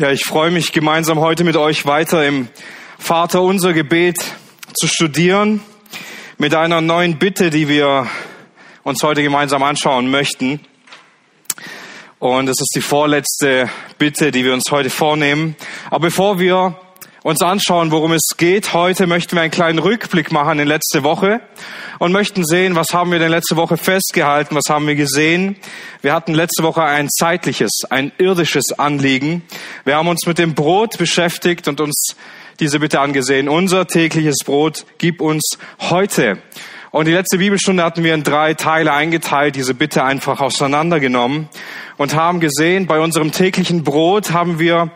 Ja, ich freue mich gemeinsam heute mit euch weiter im Vater unser Gebet zu studieren mit einer neuen Bitte, die wir uns heute gemeinsam anschauen möchten. Und es ist die vorletzte Bitte, die wir uns heute vornehmen. Aber bevor wir uns anschauen, worum es geht, heute möchten wir einen kleinen Rückblick machen in letzte Woche und möchten sehen, was haben wir denn letzte Woche festgehalten, was haben wir gesehen. Wir hatten letzte Woche ein zeitliches, ein irdisches Anliegen. Wir haben uns mit dem Brot beschäftigt und uns diese Bitte angesehen. Unser tägliches Brot gib uns heute. Und die letzte Bibelstunde hatten wir in drei Teile eingeteilt, diese Bitte einfach auseinandergenommen und haben gesehen, bei unserem täglichen Brot haben wir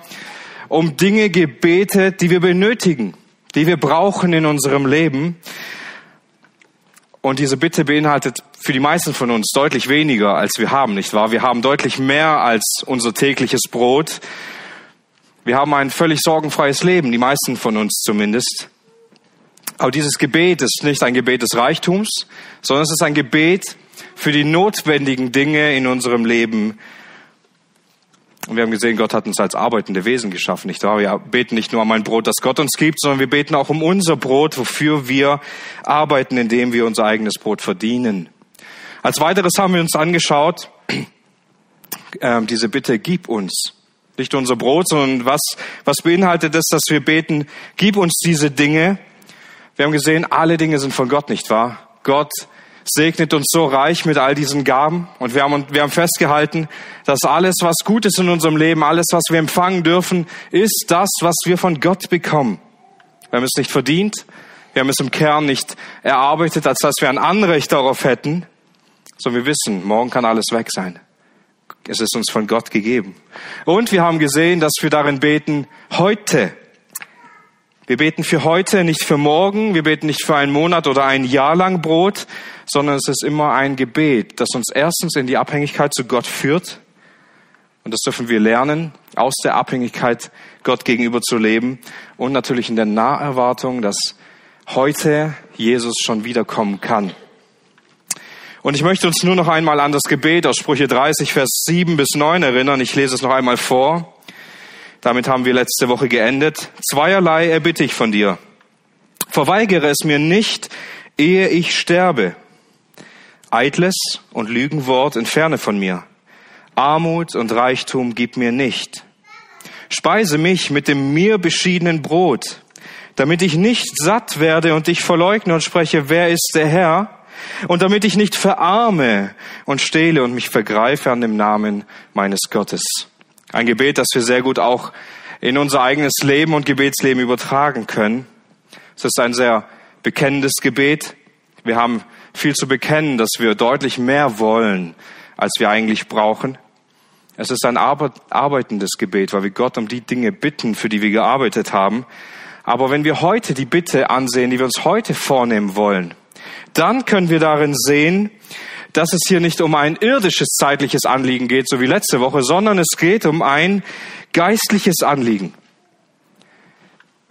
um Dinge gebetet, die wir benötigen, die wir brauchen in unserem Leben. Und diese Bitte beinhaltet für die meisten von uns deutlich weniger, als wir haben, nicht wahr? Wir haben deutlich mehr als unser tägliches Brot. Wir haben ein völlig sorgenfreies Leben, die meisten von uns zumindest. Aber dieses Gebet ist nicht ein Gebet des Reichtums, sondern es ist ein Gebet für die notwendigen Dinge in unserem Leben, und wir haben gesehen, Gott hat uns als arbeitende Wesen geschaffen, nicht wahr? Wir beten nicht nur um ein Brot, das Gott uns gibt, sondern wir beten auch um unser Brot, wofür wir arbeiten, indem wir unser eigenes Brot verdienen. Als weiteres haben wir uns angeschaut, äh, diese Bitte, gib uns. Nicht unser Brot, sondern was, was beinhaltet es, dass wir beten, gib uns diese Dinge. Wir haben gesehen, alle Dinge sind von Gott, nicht wahr? Gott segnet uns so reich mit all diesen Gaben. Und wir haben, wir haben festgehalten, dass alles, was gut ist in unserem Leben, alles, was wir empfangen dürfen, ist das, was wir von Gott bekommen. Wir haben es nicht verdient. Wir haben es im Kern nicht erarbeitet, als dass wir ein Anrecht darauf hätten, sondern wir wissen, morgen kann alles weg sein. Es ist uns von Gott gegeben. Und wir haben gesehen, dass wir darin beten, heute wir beten für heute, nicht für morgen. Wir beten nicht für einen Monat oder ein Jahr lang Brot, sondern es ist immer ein Gebet, das uns erstens in die Abhängigkeit zu Gott führt. Und das dürfen wir lernen, aus der Abhängigkeit Gott gegenüber zu leben und natürlich in der Naherwartung, dass heute Jesus schon wiederkommen kann. Und ich möchte uns nur noch einmal an das Gebet aus Sprüche 30, Vers 7 bis 9 erinnern. Ich lese es noch einmal vor. Damit haben wir letzte Woche geendet. Zweierlei erbitte ich von dir. Verweigere es mir nicht, ehe ich sterbe. Eitles und Lügenwort entferne von mir. Armut und Reichtum gib mir nicht. Speise mich mit dem mir beschiedenen Brot, damit ich nicht satt werde und dich verleugne und spreche, wer ist der Herr? Und damit ich nicht verarme und stehle und mich vergreife an dem Namen meines Gottes. Ein Gebet, das wir sehr gut auch in unser eigenes Leben und Gebetsleben übertragen können. Es ist ein sehr bekennendes Gebet. Wir haben viel zu bekennen, dass wir deutlich mehr wollen, als wir eigentlich brauchen. Es ist ein arbeitendes Gebet, weil wir Gott um die Dinge bitten, für die wir gearbeitet haben. Aber wenn wir heute die Bitte ansehen, die wir uns heute vornehmen wollen, dann können wir darin sehen, dass es hier nicht um ein irdisches zeitliches Anliegen geht, so wie letzte Woche, sondern es geht um ein geistliches Anliegen.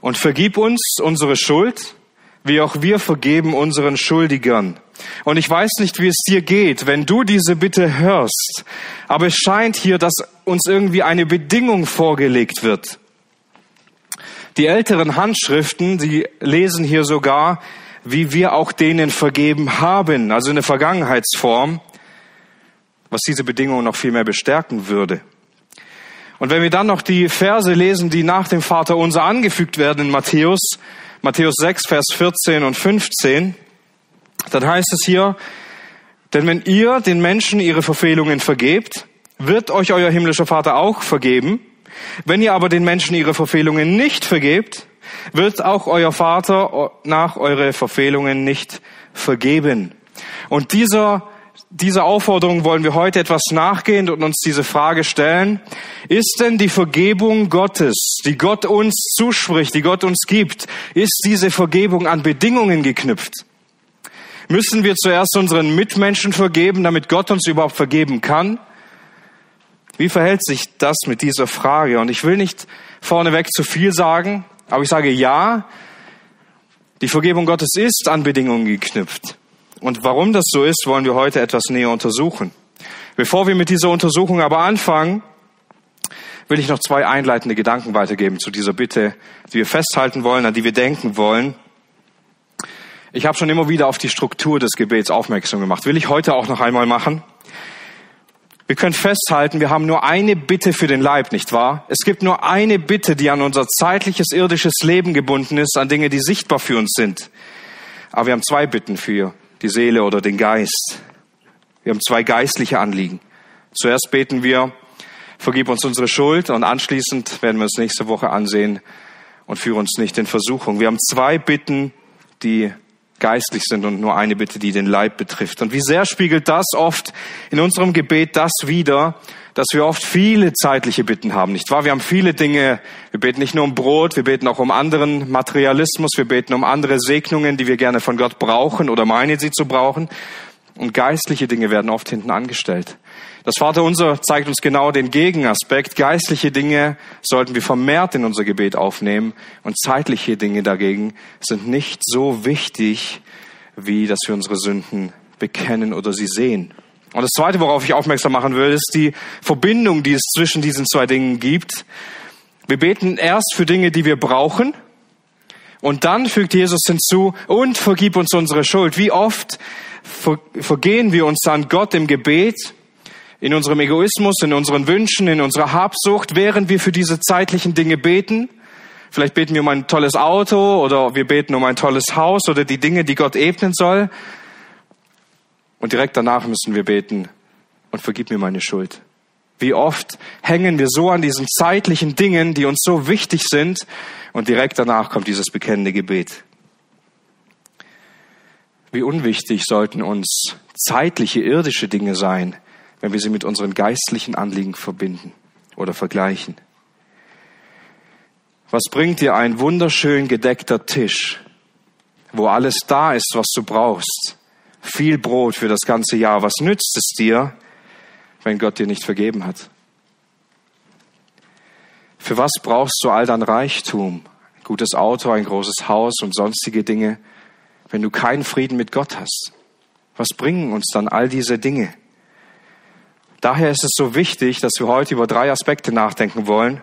Und vergib uns unsere Schuld, wie auch wir vergeben unseren Schuldigern. Und ich weiß nicht, wie es dir geht, wenn du diese Bitte hörst, aber es scheint hier, dass uns irgendwie eine Bedingung vorgelegt wird. Die älteren Handschriften, die lesen hier sogar, wie wir auch denen vergeben haben, also in der Vergangenheitsform, was diese Bedingung noch viel mehr bestärken würde. Und wenn wir dann noch die Verse lesen, die nach dem Vater unser angefügt werden in Matthäus, Matthäus 6, Vers 14 und 15, dann heißt es hier, denn wenn ihr den Menschen ihre Verfehlungen vergebt, wird euch euer himmlischer Vater auch vergeben. Wenn ihr aber den Menschen ihre Verfehlungen nicht vergebt, wird auch euer Vater nach eure Verfehlungen nicht vergeben. Und dieser, dieser Aufforderung wollen wir heute etwas nachgehen und uns diese Frage stellen. Ist denn die Vergebung Gottes, die Gott uns zuspricht, die Gott uns gibt, ist diese Vergebung an Bedingungen geknüpft? Müssen wir zuerst unseren Mitmenschen vergeben, damit Gott uns überhaupt vergeben kann? Wie verhält sich das mit dieser Frage? Und ich will nicht vorneweg zu viel sagen. Aber ich sage ja, die Vergebung Gottes ist an Bedingungen geknüpft. Und warum das so ist, wollen wir heute etwas näher untersuchen. Bevor wir mit dieser Untersuchung aber anfangen, will ich noch zwei einleitende Gedanken weitergeben zu dieser Bitte, die wir festhalten wollen, an die wir denken wollen. Ich habe schon immer wieder auf die Struktur des Gebets aufmerksam gemacht. Will ich heute auch noch einmal machen? Wir können festhalten, wir haben nur eine Bitte für den Leib, nicht wahr? Es gibt nur eine Bitte, die an unser zeitliches, irdisches Leben gebunden ist, an Dinge, die sichtbar für uns sind. Aber wir haben zwei Bitten für die Seele oder den Geist. Wir haben zwei geistliche Anliegen. Zuerst beten wir, vergib uns unsere Schuld und anschließend werden wir uns nächste Woche ansehen und führe uns nicht in Versuchung. Wir haben zwei Bitten, die geistlich sind und nur eine Bitte, die den Leib betrifft. Und wie sehr spiegelt das oft in unserem Gebet das wider, dass wir oft viele zeitliche Bitten haben, nicht wahr? Wir haben viele Dinge. Wir beten nicht nur um Brot, wir beten auch um anderen Materialismus, wir beten um andere Segnungen, die wir gerne von Gott brauchen oder meinen sie zu brauchen. Und geistliche Dinge werden oft hinten angestellt. Das Vaterunser zeigt uns genau den Gegenaspekt. Geistliche Dinge sollten wir vermehrt in unser Gebet aufnehmen und zeitliche Dinge dagegen sind nicht so wichtig, wie dass wir unsere Sünden bekennen oder sie sehen. Und das Zweite, worauf ich aufmerksam machen will, ist die Verbindung, die es zwischen diesen zwei Dingen gibt. Wir beten erst für Dinge, die wir brauchen, und dann fügt Jesus hinzu, und vergib uns unsere Schuld. Wie oft vergehen wir uns an Gott im Gebet in unserem Egoismus, in unseren Wünschen, in unserer Habsucht, während wir für diese zeitlichen Dinge beten. Vielleicht beten wir um ein tolles Auto oder wir beten um ein tolles Haus oder die Dinge, die Gott ebnen soll. Und direkt danach müssen wir beten und vergib mir meine Schuld. Wie oft hängen wir so an diesen zeitlichen Dingen, die uns so wichtig sind, und direkt danach kommt dieses bekennende Gebet. Wie unwichtig sollten uns zeitliche, irdische Dinge sein, wenn wir sie mit unseren geistlichen Anliegen verbinden oder vergleichen. Was bringt dir ein wunderschön gedeckter Tisch, wo alles da ist, was du brauchst? Viel Brot für das ganze Jahr. Was nützt es dir, wenn Gott dir nicht vergeben hat? Für was brauchst du all dein Reichtum? Ein gutes Auto, ein großes Haus und sonstige Dinge, wenn du keinen Frieden mit Gott hast? Was bringen uns dann all diese Dinge? Daher ist es so wichtig, dass wir heute über drei Aspekte nachdenken wollen.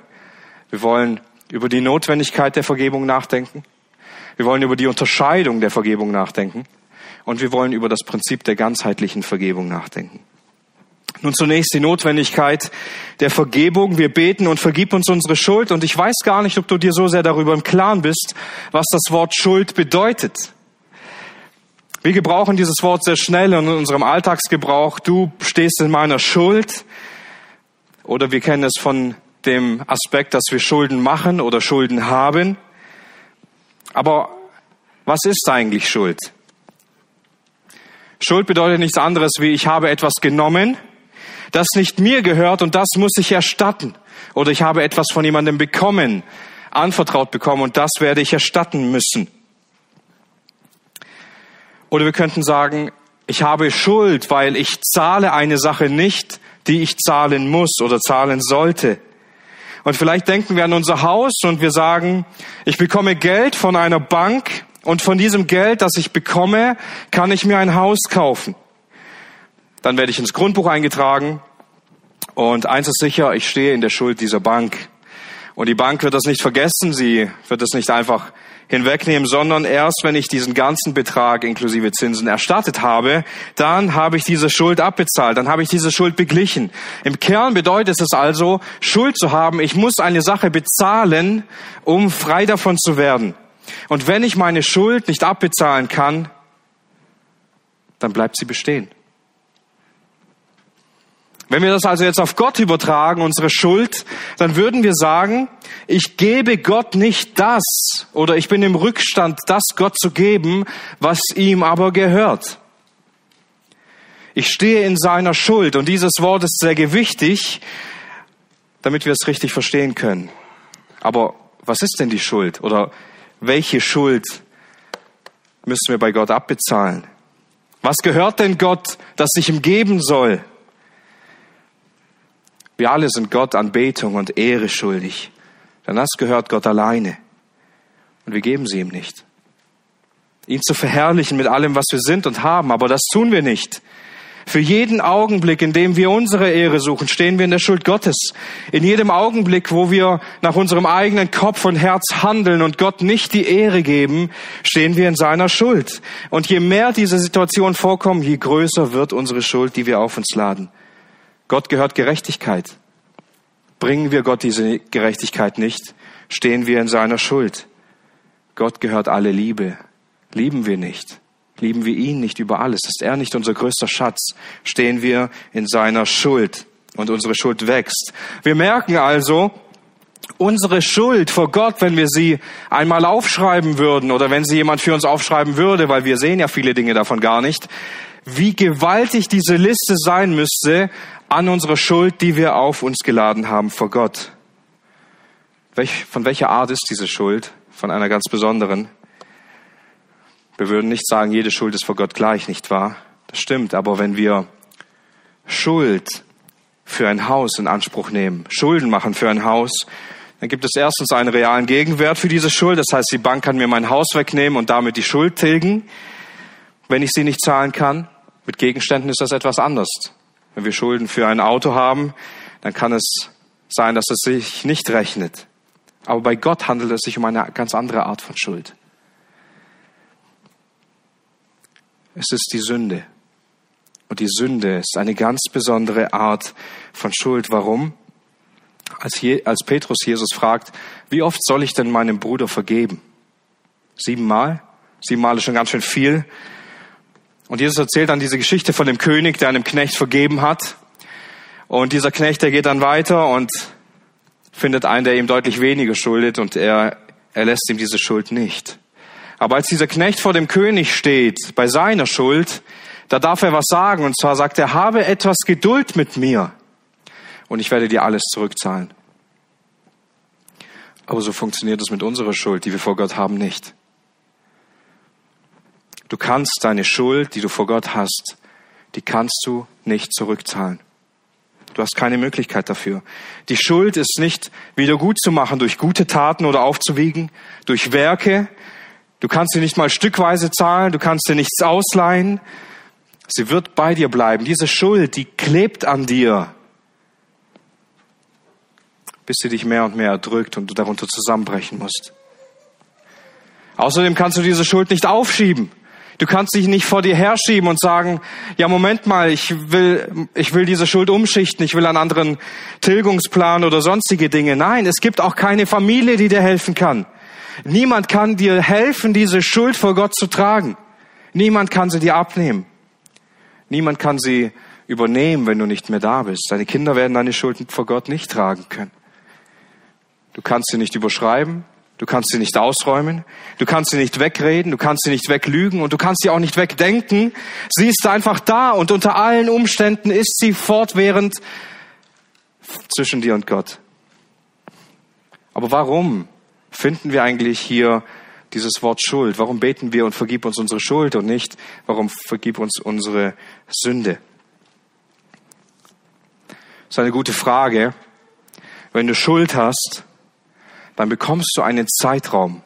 Wir wollen über die Notwendigkeit der Vergebung nachdenken. Wir wollen über die Unterscheidung der Vergebung nachdenken. Und wir wollen über das Prinzip der ganzheitlichen Vergebung nachdenken. Nun zunächst die Notwendigkeit der Vergebung. Wir beten und vergib uns unsere Schuld. Und ich weiß gar nicht, ob du dir so sehr darüber im Klaren bist, was das Wort Schuld bedeutet. Wir gebrauchen dieses Wort sehr schnell in unserem Alltagsgebrauch. Du stehst in meiner Schuld. Oder wir kennen es von dem Aspekt, dass wir Schulden machen oder Schulden haben. Aber was ist eigentlich Schuld? Schuld bedeutet nichts anderes wie ich habe etwas genommen, das nicht mir gehört und das muss ich erstatten. Oder ich habe etwas von jemandem bekommen, anvertraut bekommen und das werde ich erstatten müssen. Oder wir könnten sagen, ich habe Schuld, weil ich zahle eine Sache nicht, die ich zahlen muss oder zahlen sollte. Und vielleicht denken wir an unser Haus und wir sagen, ich bekomme Geld von einer Bank und von diesem Geld, das ich bekomme, kann ich mir ein Haus kaufen. Dann werde ich ins Grundbuch eingetragen und eins ist sicher, ich stehe in der Schuld dieser Bank. Und die Bank wird das nicht vergessen, sie wird es nicht einfach hinwegnehmen, sondern erst wenn ich diesen ganzen Betrag inklusive Zinsen erstattet habe, dann habe ich diese Schuld abbezahlt, dann habe ich diese Schuld beglichen. Im Kern bedeutet es also, Schuld zu haben. Ich muss eine Sache bezahlen, um frei davon zu werden. Und wenn ich meine Schuld nicht abbezahlen kann, dann bleibt sie bestehen. Wenn wir das also jetzt auf Gott übertragen, unsere Schuld, dann würden wir sagen, ich gebe Gott nicht das oder ich bin im Rückstand, das Gott zu geben, was ihm aber gehört. Ich stehe in seiner Schuld und dieses Wort ist sehr gewichtig, damit wir es richtig verstehen können. Aber was ist denn die Schuld oder welche Schuld müssen wir bei Gott abbezahlen? Was gehört denn Gott, das sich ihm geben soll? Wir alle sind Gott Anbetung und Ehre schuldig. Denn das gehört Gott alleine. Und wir geben sie ihm nicht. Ihn zu verherrlichen mit allem, was wir sind und haben, aber das tun wir nicht. Für jeden Augenblick, in dem wir unsere Ehre suchen, stehen wir in der Schuld Gottes. In jedem Augenblick, wo wir nach unserem eigenen Kopf und Herz handeln und Gott nicht die Ehre geben, stehen wir in seiner Schuld. Und je mehr diese Situationen vorkommen, je größer wird unsere Schuld, die wir auf uns laden. Gott gehört Gerechtigkeit. Bringen wir Gott diese Gerechtigkeit nicht, stehen wir in seiner Schuld. Gott gehört alle Liebe. Lieben wir nicht, lieben wir ihn nicht über alles, ist er nicht unser größter Schatz, stehen wir in seiner Schuld und unsere Schuld wächst. Wir merken also, unsere Schuld vor Gott, wenn wir sie einmal aufschreiben würden oder wenn sie jemand für uns aufschreiben würde, weil wir sehen ja viele Dinge davon gar nicht, wie gewaltig diese Liste sein müsste an unserer Schuld, die wir auf uns geladen haben vor Gott. Von welcher Art ist diese Schuld? Von einer ganz besonderen. Wir würden nicht sagen, jede Schuld ist vor Gott gleich, nicht wahr? Das stimmt, aber wenn wir Schuld für ein Haus in Anspruch nehmen, Schulden machen für ein Haus, dann gibt es erstens einen realen Gegenwert für diese Schuld. Das heißt, die Bank kann mir mein Haus wegnehmen und damit die Schuld tilgen, wenn ich sie nicht zahlen kann. Mit Gegenständen ist das etwas anders. Wenn wir Schulden für ein Auto haben, dann kann es sein, dass es sich nicht rechnet. Aber bei Gott handelt es sich um eine ganz andere Art von Schuld. Es ist die Sünde. Und die Sünde ist eine ganz besondere Art von Schuld. Warum? Als, Je als Petrus Jesus fragt, wie oft soll ich denn meinem Bruder vergeben? Siebenmal? Siebenmal ist schon ganz schön viel. Und Jesus erzählt dann diese Geschichte von dem König, der einem Knecht vergeben hat. Und dieser Knecht, der geht dann weiter und findet einen, der ihm deutlich weniger schuldet und er erlässt ihm diese Schuld nicht. Aber als dieser Knecht vor dem König steht, bei seiner Schuld, da darf er was sagen. Und zwar sagt er, habe etwas Geduld mit mir und ich werde dir alles zurückzahlen. Aber so funktioniert es mit unserer Schuld, die wir vor Gott haben, nicht. Du kannst deine Schuld, die du vor Gott hast, die kannst du nicht zurückzahlen. Du hast keine Möglichkeit dafür. Die Schuld ist nicht wieder gut zu machen durch gute Taten oder aufzuwiegen, durch Werke. Du kannst sie nicht mal stückweise zahlen, du kannst dir nichts ausleihen. Sie wird bei dir bleiben. Diese Schuld, die klebt an dir, bis sie dich mehr und mehr erdrückt und du darunter zusammenbrechen musst. Außerdem kannst du diese Schuld nicht aufschieben. Du kannst dich nicht vor dir herschieben und sagen, ja, Moment mal, ich will, ich will diese Schuld umschichten, ich will einen anderen Tilgungsplan oder sonstige Dinge. Nein, es gibt auch keine Familie, die dir helfen kann. Niemand kann dir helfen, diese Schuld vor Gott zu tragen. Niemand kann sie dir abnehmen. Niemand kann sie übernehmen, wenn du nicht mehr da bist. Deine Kinder werden deine Schulden vor Gott nicht tragen können. Du kannst sie nicht überschreiben, Du kannst sie nicht ausräumen, du kannst sie nicht wegreden, du kannst sie nicht weglügen und du kannst sie auch nicht wegdenken. Sie ist einfach da und unter allen Umständen ist sie fortwährend zwischen dir und Gott. Aber warum finden wir eigentlich hier dieses Wort Schuld? Warum beten wir und vergib uns unsere Schuld und nicht, warum vergib uns unsere Sünde? Das ist eine gute Frage. Wenn du Schuld hast, dann bekommst du einen Zeitraum.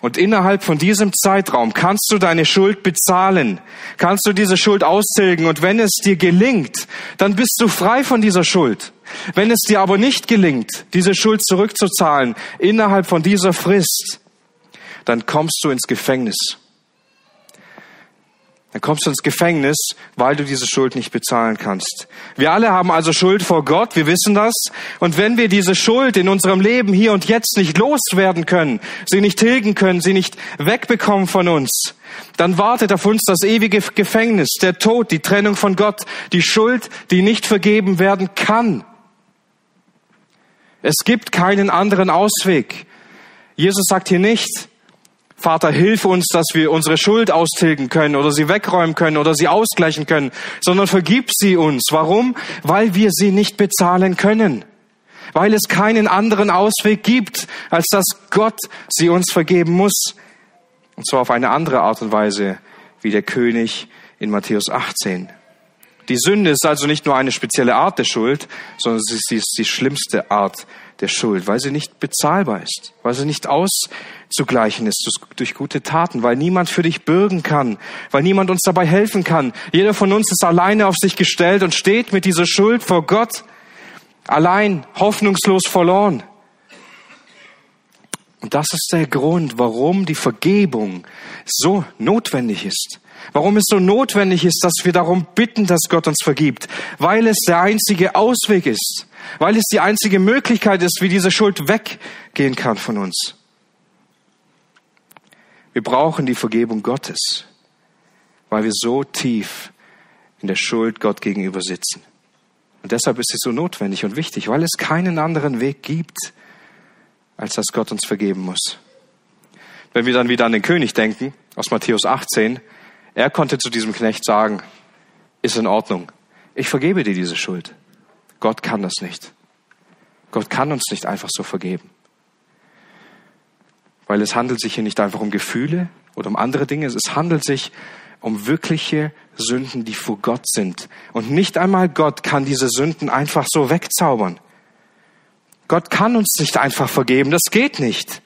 Und innerhalb von diesem Zeitraum kannst du deine Schuld bezahlen, kannst du diese Schuld austilgen. Und wenn es dir gelingt, dann bist du frei von dieser Schuld. Wenn es dir aber nicht gelingt, diese Schuld zurückzuzahlen innerhalb von dieser Frist, dann kommst du ins Gefängnis. Dann kommst du ins Gefängnis, weil du diese Schuld nicht bezahlen kannst. Wir alle haben also Schuld vor Gott, wir wissen das. Und wenn wir diese Schuld in unserem Leben hier und jetzt nicht loswerden können, sie nicht tilgen können, sie nicht wegbekommen von uns, dann wartet auf uns das ewige Gefängnis, der Tod, die Trennung von Gott, die Schuld, die nicht vergeben werden kann. Es gibt keinen anderen Ausweg. Jesus sagt hier nicht, Vater, hilf uns, dass wir unsere Schuld austilgen können oder sie wegräumen können oder sie ausgleichen können, sondern vergib sie uns. Warum? Weil wir sie nicht bezahlen können. Weil es keinen anderen Ausweg gibt, als dass Gott sie uns vergeben muss. Und zwar auf eine andere Art und Weise, wie der König in Matthäus 18. Die Sünde ist also nicht nur eine spezielle Art der Schuld, sondern sie ist die schlimmste Art der Schuld, weil sie nicht bezahlbar ist, weil sie nicht auszugleichen ist durch gute Taten, weil niemand für dich bürgen kann, weil niemand uns dabei helfen kann. Jeder von uns ist alleine auf sich gestellt und steht mit dieser Schuld vor Gott, allein, hoffnungslos verloren. Und das ist der Grund, warum die Vergebung so notwendig ist. Warum es so notwendig ist, dass wir darum bitten, dass Gott uns vergibt. Weil es der einzige Ausweg ist. Weil es die einzige Möglichkeit ist, wie diese Schuld weggehen kann von uns. Wir brauchen die Vergebung Gottes, weil wir so tief in der Schuld Gott gegenüber sitzen. Und deshalb ist es so notwendig und wichtig, weil es keinen anderen Weg gibt, als dass Gott uns vergeben muss. Wenn wir dann wieder an den König denken, aus Matthäus 18, er konnte zu diesem Knecht sagen, ist in Ordnung, ich vergebe dir diese Schuld. Gott kann das nicht. Gott kann uns nicht einfach so vergeben. Weil es handelt sich hier nicht einfach um Gefühle oder um andere Dinge, es handelt sich um wirkliche Sünden, die vor Gott sind. Und nicht einmal Gott kann diese Sünden einfach so wegzaubern. Gott kann uns nicht einfach vergeben, das geht nicht.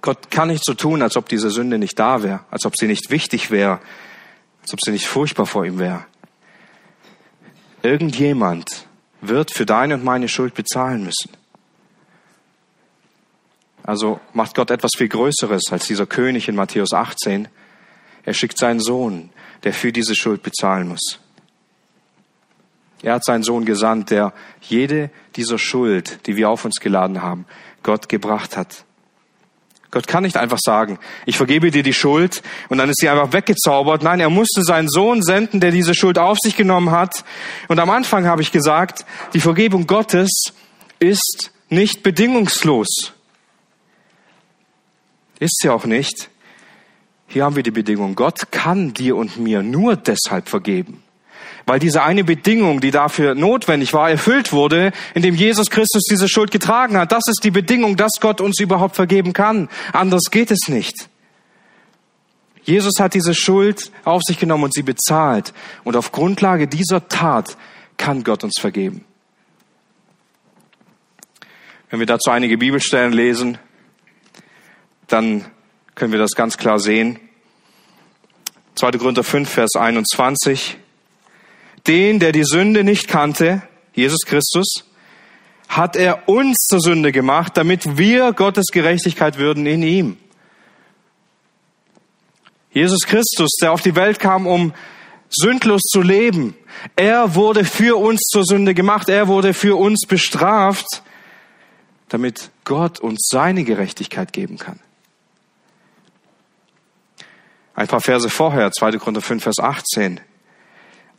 Gott kann nicht so tun, als ob diese Sünde nicht da wäre, als ob sie nicht wichtig wäre, als ob sie nicht furchtbar vor ihm wäre. Irgendjemand wird für deine und meine Schuld bezahlen müssen. Also macht Gott etwas viel Größeres als dieser König in Matthäus 18. Er schickt seinen Sohn, der für diese Schuld bezahlen muss. Er hat seinen Sohn gesandt, der jede dieser Schuld, die wir auf uns geladen haben, Gott gebracht hat. Gott kann nicht einfach sagen, ich vergebe dir die Schuld und dann ist sie einfach weggezaubert. Nein, er musste seinen Sohn senden, der diese Schuld auf sich genommen hat. Und am Anfang habe ich gesagt, die Vergebung Gottes ist nicht bedingungslos. Ist sie auch nicht. Hier haben wir die Bedingung, Gott kann dir und mir nur deshalb vergeben, weil diese eine Bedingung, die dafür notwendig war, erfüllt wurde, indem Jesus Christus diese Schuld getragen hat. Das ist die Bedingung, dass Gott uns überhaupt vergeben kann. Anders geht es nicht. Jesus hat diese Schuld auf sich genommen und sie bezahlt. Und auf Grundlage dieser Tat kann Gott uns vergeben. Wenn wir dazu einige Bibelstellen lesen, dann können wir das ganz klar sehen. 2. Korinther 5, Vers 21 den, der die Sünde nicht kannte, Jesus Christus, hat er uns zur Sünde gemacht, damit wir Gottes Gerechtigkeit würden in ihm. Jesus Christus, der auf die Welt kam, um sündlos zu leben, er wurde für uns zur Sünde gemacht, er wurde für uns bestraft, damit Gott uns seine Gerechtigkeit geben kann. Ein paar Verse vorher, 2. Korinther 5, Vers 18.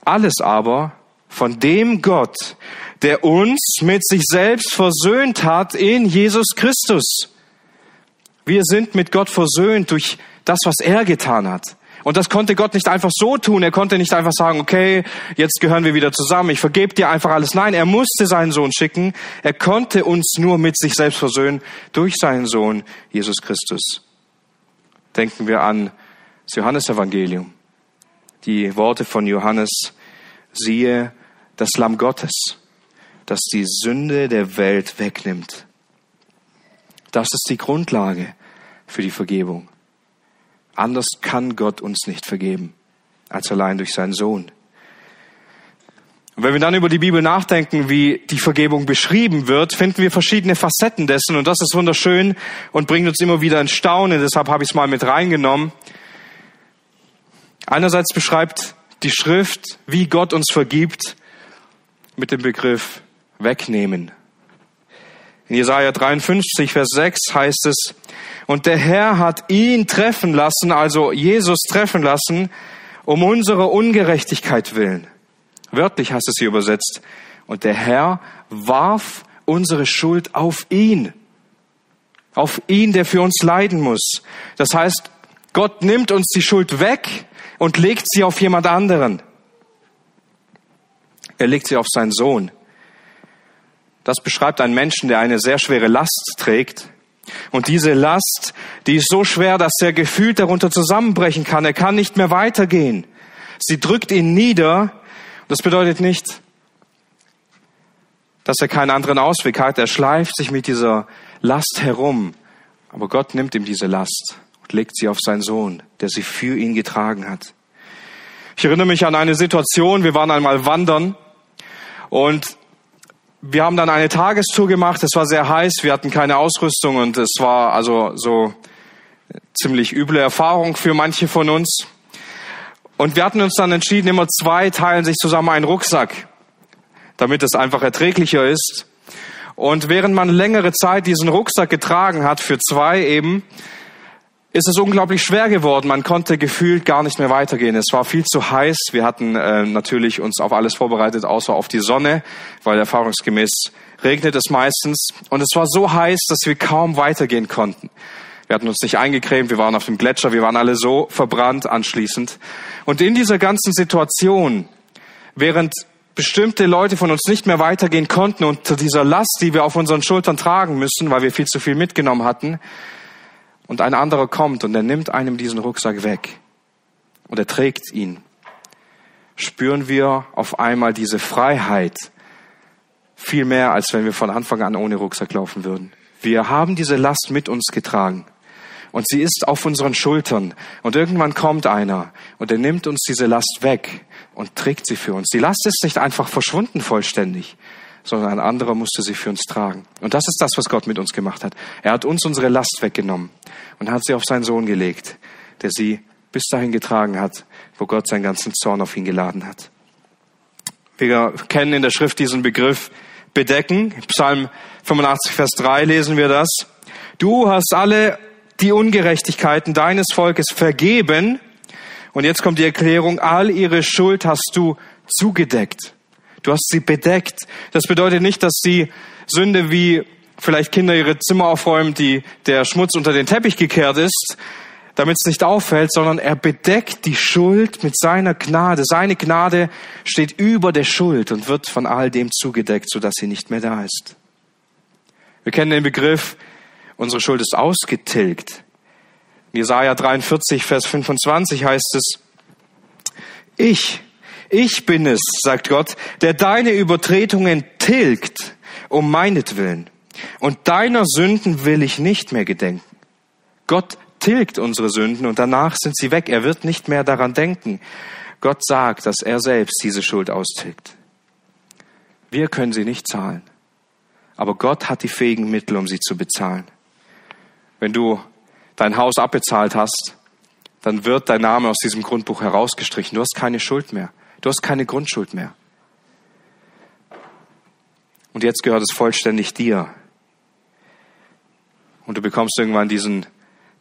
Alles aber von dem Gott, der uns mit sich selbst versöhnt hat in Jesus Christus. Wir sind mit Gott versöhnt durch das, was er getan hat. Und das konnte Gott nicht einfach so tun. Er konnte nicht einfach sagen, okay, jetzt gehören wir wieder zusammen, ich vergebe dir einfach alles. Nein, er musste seinen Sohn schicken. Er konnte uns nur mit sich selbst versöhnen durch seinen Sohn Jesus Christus. Denken wir an das Johannesevangelium. Die Worte von Johannes, siehe das Lamm Gottes, das die Sünde der Welt wegnimmt. Das ist die Grundlage für die Vergebung. Anders kann Gott uns nicht vergeben, als allein durch seinen Sohn. Und wenn wir dann über die Bibel nachdenken, wie die Vergebung beschrieben wird, finden wir verschiedene Facetten dessen und das ist wunderschön und bringt uns immer wieder in Staunen. Deshalb habe ich es mal mit reingenommen. Einerseits beschreibt die Schrift, wie Gott uns vergibt, mit dem Begriff wegnehmen. In Jesaja 53, Vers 6 heißt es, und der Herr hat ihn treffen lassen, also Jesus treffen lassen, um unsere Ungerechtigkeit willen. Wörtlich heißt es hier übersetzt. Und der Herr warf unsere Schuld auf ihn. Auf ihn, der für uns leiden muss. Das heißt, Gott nimmt uns die Schuld weg und legt sie auf jemand anderen. Er legt sie auf seinen Sohn. Das beschreibt einen Menschen, der eine sehr schwere Last trägt. Und diese Last, die ist so schwer, dass er gefühlt darunter zusammenbrechen kann. Er kann nicht mehr weitergehen. Sie drückt ihn nieder. Das bedeutet nicht, dass er keinen anderen Ausweg hat. Er schleift sich mit dieser Last herum. Aber Gott nimmt ihm diese Last legt sie auf seinen Sohn, der sie für ihn getragen hat. Ich erinnere mich an eine Situation, wir waren einmal wandern und wir haben dann eine Tagestour gemacht. Es war sehr heiß, wir hatten keine Ausrüstung und es war also so ziemlich üble Erfahrung für manche von uns. Und wir hatten uns dann entschieden, immer zwei teilen sich zusammen einen Rucksack, damit es einfach erträglicher ist. Und während man längere Zeit diesen Rucksack getragen hat, für zwei eben, ist es unglaublich schwer geworden. Man konnte gefühlt gar nicht mehr weitergehen. Es war viel zu heiß. Wir hatten äh, natürlich uns auf alles vorbereitet, außer auf die Sonne, weil erfahrungsgemäß regnet es meistens. Und es war so heiß, dass wir kaum weitergehen konnten. Wir hatten uns nicht eingecremt, wir waren auf dem Gletscher, wir waren alle so verbrannt anschließend. Und in dieser ganzen Situation, während bestimmte Leute von uns nicht mehr weitergehen konnten unter dieser Last, die wir auf unseren Schultern tragen müssen, weil wir viel zu viel mitgenommen hatten, und ein anderer kommt und er nimmt einem diesen Rucksack weg und er trägt ihn, spüren wir auf einmal diese Freiheit viel mehr, als wenn wir von Anfang an ohne Rucksack laufen würden. Wir haben diese Last mit uns getragen und sie ist auf unseren Schultern. Und irgendwann kommt einer und er nimmt uns diese Last weg und trägt sie für uns. Die Last ist nicht einfach verschwunden vollständig, sondern ein anderer musste sie für uns tragen. Und das ist das, was Gott mit uns gemacht hat. Er hat uns unsere Last weggenommen und hat sie auf seinen Sohn gelegt, der sie bis dahin getragen hat, wo Gott seinen ganzen Zorn auf ihn geladen hat. Wir kennen in der Schrift diesen Begriff bedecken. Psalm 85, Vers 3 lesen wir das. Du hast alle die Ungerechtigkeiten deines Volkes vergeben. Und jetzt kommt die Erklärung, all ihre Schuld hast du zugedeckt. Du hast sie bedeckt. Das bedeutet nicht, dass die Sünde wie vielleicht Kinder ihre Zimmer aufräumen, die der Schmutz unter den Teppich gekehrt ist, damit es nicht auffällt, sondern er bedeckt die Schuld mit seiner Gnade. Seine Gnade steht über der Schuld und wird von all dem zugedeckt, sodass sie nicht mehr da ist. Wir kennen den Begriff Unsere Schuld ist ausgetilgt. In Jesaja 43, Vers 25 heißt es, ich, ich bin es, sagt Gott, der deine Übertretungen tilgt um meinetwillen. Und deiner Sünden will ich nicht mehr gedenken. Gott tilgt unsere Sünden und danach sind sie weg. Er wird nicht mehr daran denken. Gott sagt, dass er selbst diese Schuld austilgt. Wir können sie nicht zahlen. Aber Gott hat die fähigen Mittel, um sie zu bezahlen. Wenn du dein Haus abbezahlt hast, dann wird dein Name aus diesem Grundbuch herausgestrichen. Du hast keine Schuld mehr. Du hast keine Grundschuld mehr. Und jetzt gehört es vollständig dir. Und du bekommst irgendwann diesen,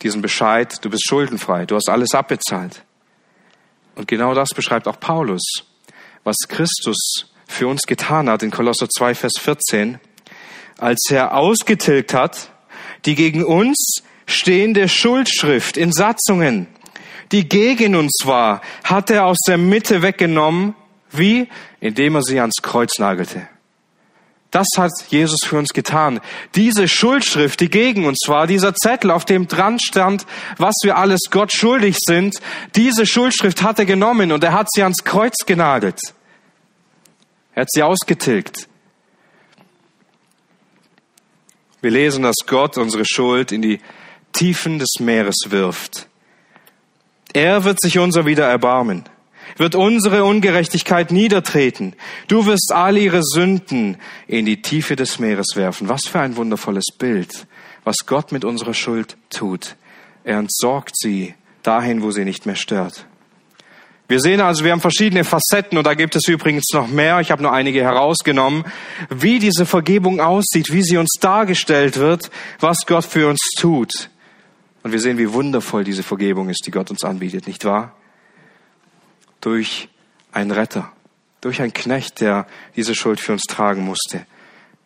diesen Bescheid, du bist schuldenfrei, du hast alles abbezahlt. Und genau das beschreibt auch Paulus, was Christus für uns getan hat in Kolosser 2, Vers 14, als er ausgetilgt hat, die gegen uns stehende Schuldschrift in Satzungen, die gegen uns war, hat er aus der Mitte weggenommen. Wie? Indem er sie ans Kreuz nagelte. Das hat Jesus für uns getan. Diese Schuldschrift, die gegen uns war, dieser Zettel, auf dem dran stand, was wir alles Gott schuldig sind, diese Schuldschrift hat er genommen und er hat sie ans Kreuz genagelt. Er hat sie ausgetilgt. Wir lesen, dass Gott unsere Schuld in die Tiefen des Meeres wirft. Er wird sich unser wieder erbarmen, wird unsere Ungerechtigkeit niedertreten. Du wirst all ihre Sünden in die Tiefe des Meeres werfen. Was für ein wundervolles Bild, was Gott mit unserer Schuld tut. Er entsorgt sie dahin, wo sie nicht mehr stört. Wir sehen also, wir haben verschiedene Facetten und da gibt es übrigens noch mehr. Ich habe nur einige herausgenommen, wie diese Vergebung aussieht, wie sie uns dargestellt wird, was Gott für uns tut. Und wir sehen, wie wundervoll diese Vergebung ist, die Gott uns anbietet, nicht wahr? Durch einen Retter, durch einen Knecht, der diese Schuld für uns tragen musste,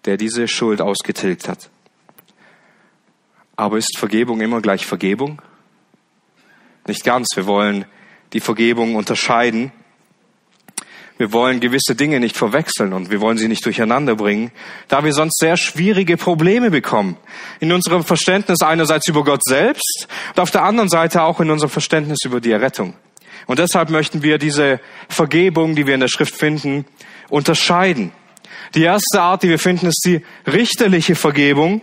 der diese Schuld ausgetilgt hat. Aber ist Vergebung immer gleich Vergebung? Nicht ganz. Wir wollen die Vergebung unterscheiden. Wir wollen gewisse Dinge nicht verwechseln und wir wollen sie nicht durcheinander bringen, da wir sonst sehr schwierige Probleme bekommen. In unserem Verständnis einerseits über Gott selbst und auf der anderen Seite auch in unserem Verständnis über die Errettung. Und deshalb möchten wir diese Vergebung, die wir in der Schrift finden, unterscheiden. Die erste Art, die wir finden, ist die richterliche Vergebung.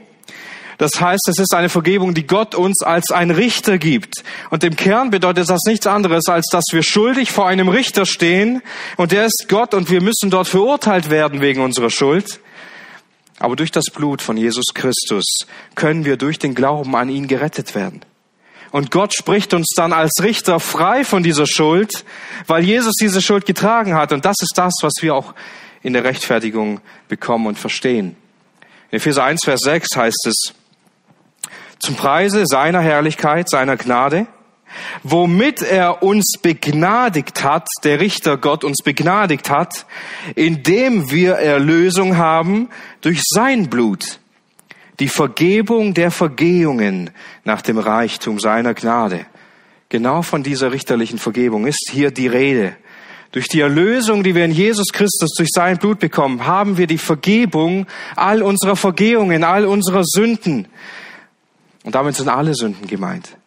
Das heißt, es ist eine Vergebung, die Gott uns als ein Richter gibt. Und im Kern bedeutet das nichts anderes, als dass wir schuldig vor einem Richter stehen und der ist Gott und wir müssen dort verurteilt werden wegen unserer Schuld. Aber durch das Blut von Jesus Christus können wir durch den Glauben an ihn gerettet werden. Und Gott spricht uns dann als Richter frei von dieser Schuld, weil Jesus diese Schuld getragen hat. Und das ist das, was wir auch in der Rechtfertigung bekommen und verstehen. In Epheser 1, Vers 6 heißt es, zum Preise seiner Herrlichkeit, seiner Gnade, womit er uns begnadigt hat, der Richter Gott uns begnadigt hat, indem wir Erlösung haben durch sein Blut, die Vergebung der Vergehungen nach dem Reichtum seiner Gnade. Genau von dieser richterlichen Vergebung ist hier die Rede. Durch die Erlösung, die wir in Jesus Christus durch sein Blut bekommen, haben wir die Vergebung all unserer Vergehungen, all unserer Sünden. Und damit sind alle Sünden gemeint,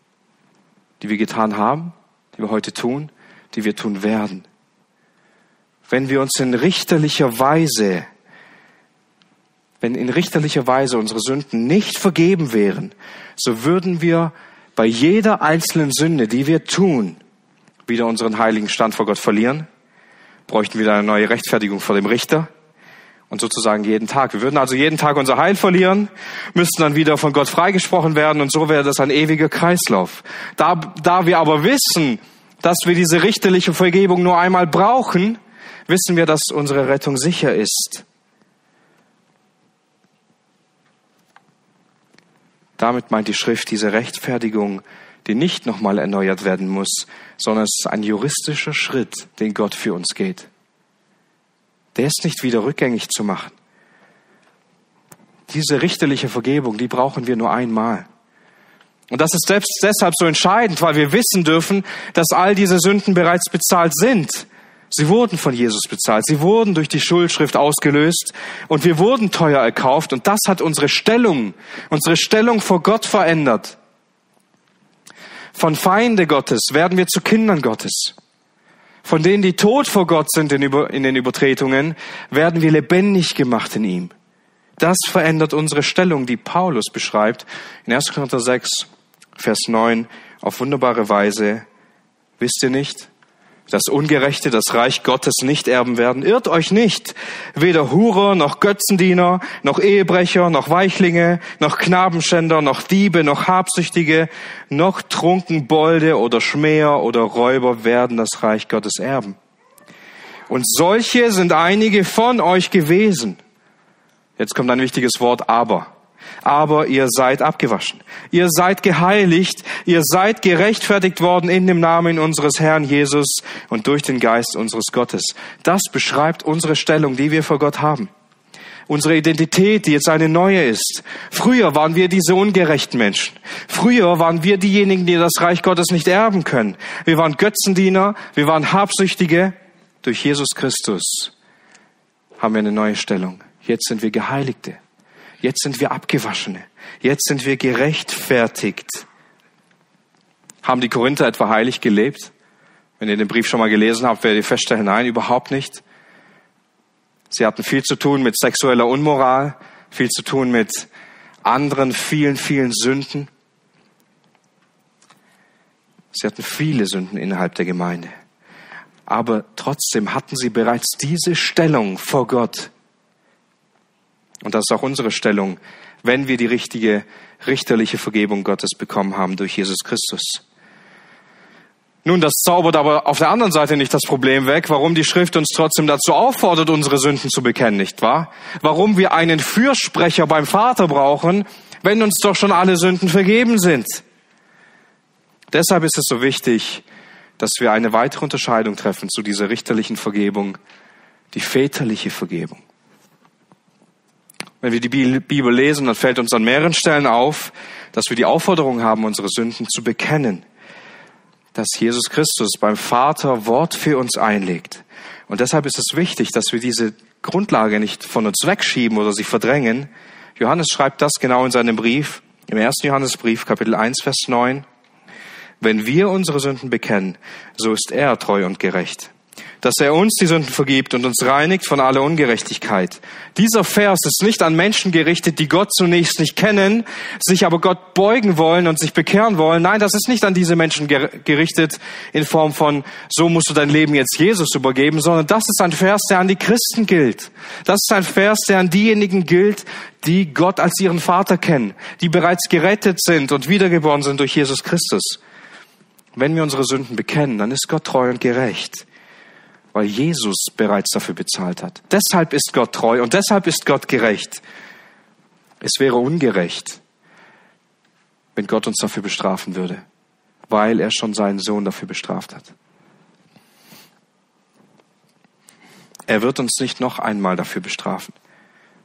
die wir getan haben, die wir heute tun, die wir tun werden. Wenn wir uns in richterlicher Weise, wenn in richterlicher Weise unsere Sünden nicht vergeben wären, so würden wir bei jeder einzelnen Sünde, die wir tun, wieder unseren heiligen Stand vor Gott verlieren, bräuchten wieder eine neue Rechtfertigung vor dem Richter und sozusagen jeden Tag. Wir würden also jeden Tag unser Heil verlieren, müssten dann wieder von Gott freigesprochen werden und so wäre das ein ewiger Kreislauf. Da, da wir aber wissen, dass wir diese richterliche Vergebung nur einmal brauchen, wissen wir, dass unsere Rettung sicher ist. Damit meint die Schrift diese Rechtfertigung, die nicht nochmal erneuert werden muss, sondern es ist ein juristischer Schritt, den Gott für uns geht. Der ist nicht wieder rückgängig zu machen. Diese richterliche Vergebung, die brauchen wir nur einmal. Und das ist selbst deshalb so entscheidend, weil wir wissen dürfen, dass all diese Sünden bereits bezahlt sind. Sie wurden von Jesus bezahlt. Sie wurden durch die Schuldschrift ausgelöst und wir wurden teuer erkauft und das hat unsere Stellung, unsere Stellung vor Gott verändert. Von Feinde Gottes werden wir zu Kindern Gottes. Von denen, die tot vor Gott sind in, den Übertretungen, werden wir lebendig gemacht in ihm. Das verändert unsere Stellung, die Paulus beschreibt in 1. Korinther 6, Vers 9 auf wunderbare Weise. Wisst ihr nicht? Dass Ungerechte das Reich Gottes nicht erben werden. Irrt euch nicht. Weder Hurer, noch Götzendiener, noch Ehebrecher, noch Weichlinge, noch Knabenschänder, noch Diebe, noch Habsüchtige, noch Trunkenbolde oder Schmäher oder Räuber werden das Reich Gottes erben. Und solche sind einige von euch gewesen. Jetzt kommt ein wichtiges Wort, aber aber ihr seid abgewaschen. Ihr seid geheiligt, ihr seid gerechtfertigt worden in dem Namen unseres Herrn Jesus und durch den Geist unseres Gottes. Das beschreibt unsere Stellung, die wir vor Gott haben. Unsere Identität, die jetzt eine neue ist. Früher waren wir diese ungerechten Menschen. Früher waren wir diejenigen, die das Reich Gottes nicht erben können. Wir waren Götzendiener, wir waren Habsüchtige. Durch Jesus Christus haben wir eine neue Stellung. Jetzt sind wir Geheiligte. Jetzt sind wir Abgewaschene. Jetzt sind wir gerechtfertigt. Haben die Korinther etwa heilig gelebt? Wenn ihr den Brief schon mal gelesen habt, werdet ihr feststellen, nein, überhaupt nicht. Sie hatten viel zu tun mit sexueller Unmoral, viel zu tun mit anderen vielen, vielen Sünden. Sie hatten viele Sünden innerhalb der Gemeinde. Aber trotzdem hatten sie bereits diese Stellung vor Gott, und das ist auch unsere Stellung, wenn wir die richtige richterliche Vergebung Gottes bekommen haben durch Jesus Christus. Nun, das zaubert aber auf der anderen Seite nicht das Problem weg, warum die Schrift uns trotzdem dazu auffordert, unsere Sünden zu bekennen, nicht wahr? Warum wir einen Fürsprecher beim Vater brauchen, wenn uns doch schon alle Sünden vergeben sind. Deshalb ist es so wichtig, dass wir eine weitere Unterscheidung treffen zu dieser richterlichen Vergebung, die väterliche Vergebung. Wenn wir die Bibel lesen, dann fällt uns an mehreren Stellen auf, dass wir die Aufforderung haben, unsere Sünden zu bekennen. Dass Jesus Christus beim Vater Wort für uns einlegt. Und deshalb ist es wichtig, dass wir diese Grundlage nicht von uns wegschieben oder sie verdrängen. Johannes schreibt das genau in seinem Brief, im ersten Johannesbrief, Kapitel 1, Vers 9. Wenn wir unsere Sünden bekennen, so ist er treu und gerecht, dass er uns die Sünden vergibt und uns reinigt von aller Ungerechtigkeit. Dieser Vers ist nicht an Menschen gerichtet, die Gott zunächst nicht kennen, sich aber Gott beugen wollen und sich bekehren wollen. Nein, das ist nicht an diese Menschen gerichtet in Form von, so musst du dein Leben jetzt Jesus übergeben, sondern das ist ein Vers, der an die Christen gilt. Das ist ein Vers, der an diejenigen gilt, die Gott als ihren Vater kennen, die bereits gerettet sind und wiedergeboren sind durch Jesus Christus. Wenn wir unsere Sünden bekennen, dann ist Gott treu und gerecht weil Jesus bereits dafür bezahlt hat. Deshalb ist Gott treu und deshalb ist Gott gerecht. Es wäre ungerecht, wenn Gott uns dafür bestrafen würde, weil er schon seinen Sohn dafür bestraft hat. Er wird uns nicht noch einmal dafür bestrafen.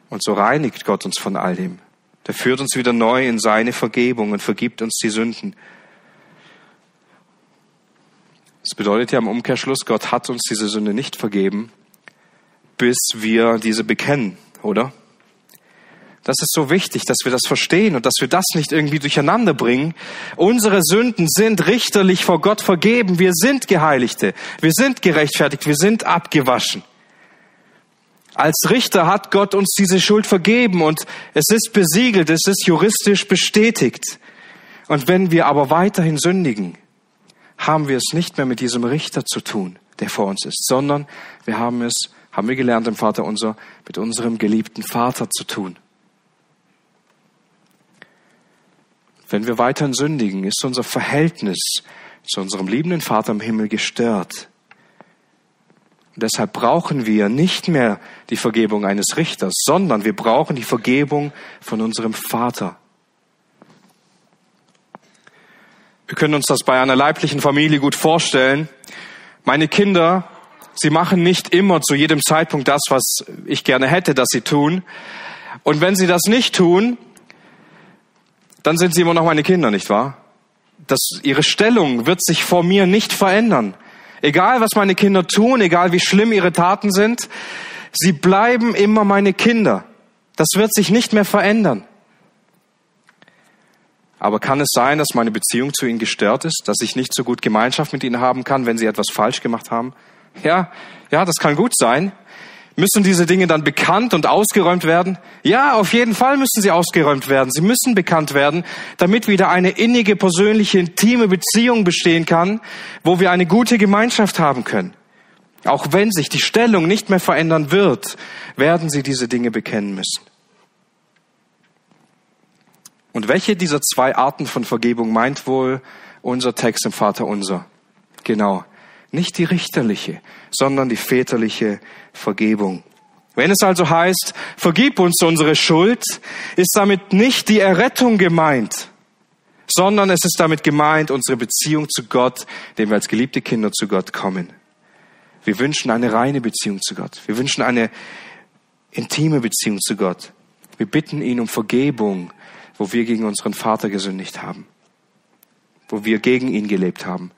Und so reinigt Gott uns von all dem. Der führt uns wieder neu in seine Vergebung und vergibt uns die Sünden. Das bedeutet ja im Umkehrschluss, Gott hat uns diese Sünde nicht vergeben, bis wir diese bekennen, oder? Das ist so wichtig, dass wir das verstehen und dass wir das nicht irgendwie durcheinander bringen. Unsere Sünden sind richterlich vor Gott vergeben. Wir sind Geheiligte. Wir sind gerechtfertigt. Wir sind abgewaschen. Als Richter hat Gott uns diese Schuld vergeben und es ist besiegelt, es ist juristisch bestätigt. Und wenn wir aber weiterhin sündigen, haben wir es nicht mehr mit diesem Richter zu tun, der vor uns ist, sondern wir haben es, haben wir gelernt im Vater unser, mit unserem geliebten Vater zu tun. Wenn wir weiterhin sündigen, ist unser Verhältnis zu unserem liebenden Vater im Himmel gestört. Und deshalb brauchen wir nicht mehr die Vergebung eines Richters, sondern wir brauchen die Vergebung von unserem Vater. Wir können uns das bei einer leiblichen Familie gut vorstellen. Meine Kinder, sie machen nicht immer zu jedem Zeitpunkt das, was ich gerne hätte, dass sie tun. Und wenn sie das nicht tun, dann sind sie immer noch meine Kinder, nicht wahr? Das, ihre Stellung wird sich vor mir nicht verändern. Egal, was meine Kinder tun, egal wie schlimm ihre Taten sind, sie bleiben immer meine Kinder. Das wird sich nicht mehr verändern. Aber kann es sein, dass meine Beziehung zu ihnen gestört ist, dass ich nicht so gut Gemeinschaft mit ihnen haben kann, wenn sie etwas falsch gemacht haben? Ja, ja, das kann gut sein. Müssen diese Dinge dann bekannt und ausgeräumt werden? Ja, auf jeden Fall müssen sie ausgeräumt werden. Sie müssen bekannt werden, damit wieder eine innige, persönliche, intime Beziehung bestehen kann, wo wir eine gute Gemeinschaft haben können. Auch wenn sich die Stellung nicht mehr verändern wird, werden sie diese Dinge bekennen müssen. Und welche dieser zwei Arten von Vergebung meint wohl unser Text im Vater unser? Genau. Nicht die richterliche, sondern die väterliche Vergebung. Wenn es also heißt, vergib uns unsere Schuld, ist damit nicht die Errettung gemeint, sondern es ist damit gemeint unsere Beziehung zu Gott, dem wir als geliebte Kinder zu Gott kommen. Wir wünschen eine reine Beziehung zu Gott. Wir wünschen eine intime Beziehung zu Gott. Wir bitten ihn um Vergebung wo wir gegen unseren Vater gesündigt haben, wo wir gegen ihn gelebt haben,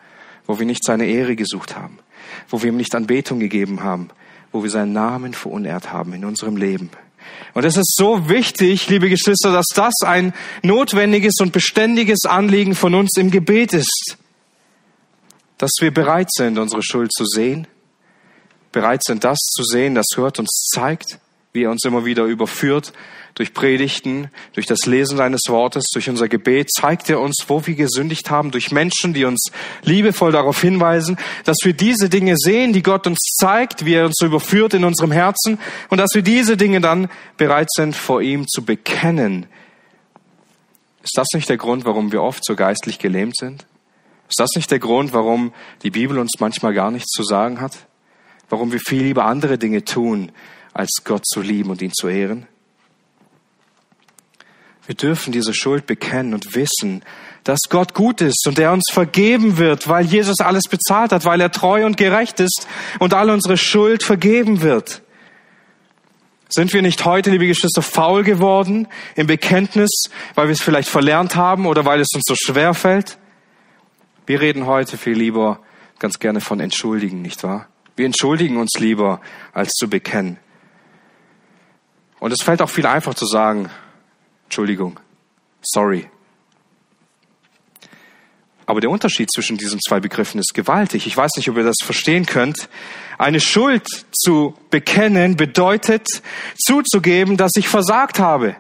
wo wir nicht seine Ehre gesucht haben, wo wir ihm nicht Anbetung gegeben haben, wo wir seinen Namen verunehrt haben in unserem Leben. Und es ist so wichtig, liebe Geschwister, dass das ein notwendiges und beständiges Anliegen von uns im Gebet ist, dass wir bereit sind, unsere Schuld zu sehen, bereit sind, das zu sehen, das Gott uns zeigt, wie er uns immer wieder überführt durch Predigten, durch das Lesen seines Wortes, durch unser Gebet zeigt er uns, wo wir gesündigt haben, durch Menschen, die uns liebevoll darauf hinweisen, dass wir diese Dinge sehen, die Gott uns zeigt, wie er uns überführt in unserem Herzen und dass wir diese Dinge dann bereit sind, vor ihm zu bekennen. Ist das nicht der Grund, warum wir oft so geistlich gelähmt sind? Ist das nicht der Grund, warum die Bibel uns manchmal gar nichts zu sagen hat? Warum wir viel lieber andere Dinge tun, als Gott zu lieben und ihn zu ehren? Wir dürfen diese Schuld bekennen und wissen, dass Gott gut ist und er uns vergeben wird, weil Jesus alles bezahlt hat, weil er treu und gerecht ist und all unsere Schuld vergeben wird. Sind wir nicht heute, liebe Geschwister, faul geworden im Bekenntnis, weil wir es vielleicht verlernt haben oder weil es uns so schwer fällt? Wir reden heute viel lieber ganz gerne von entschuldigen, nicht wahr? Wir entschuldigen uns lieber, als zu bekennen. Und es fällt auch viel einfach zu sagen, Entschuldigung, sorry. Aber der Unterschied zwischen diesen zwei Begriffen ist gewaltig. Ich weiß nicht, ob ihr das verstehen könnt. Eine Schuld zu bekennen bedeutet zuzugeben, dass ich versagt habe.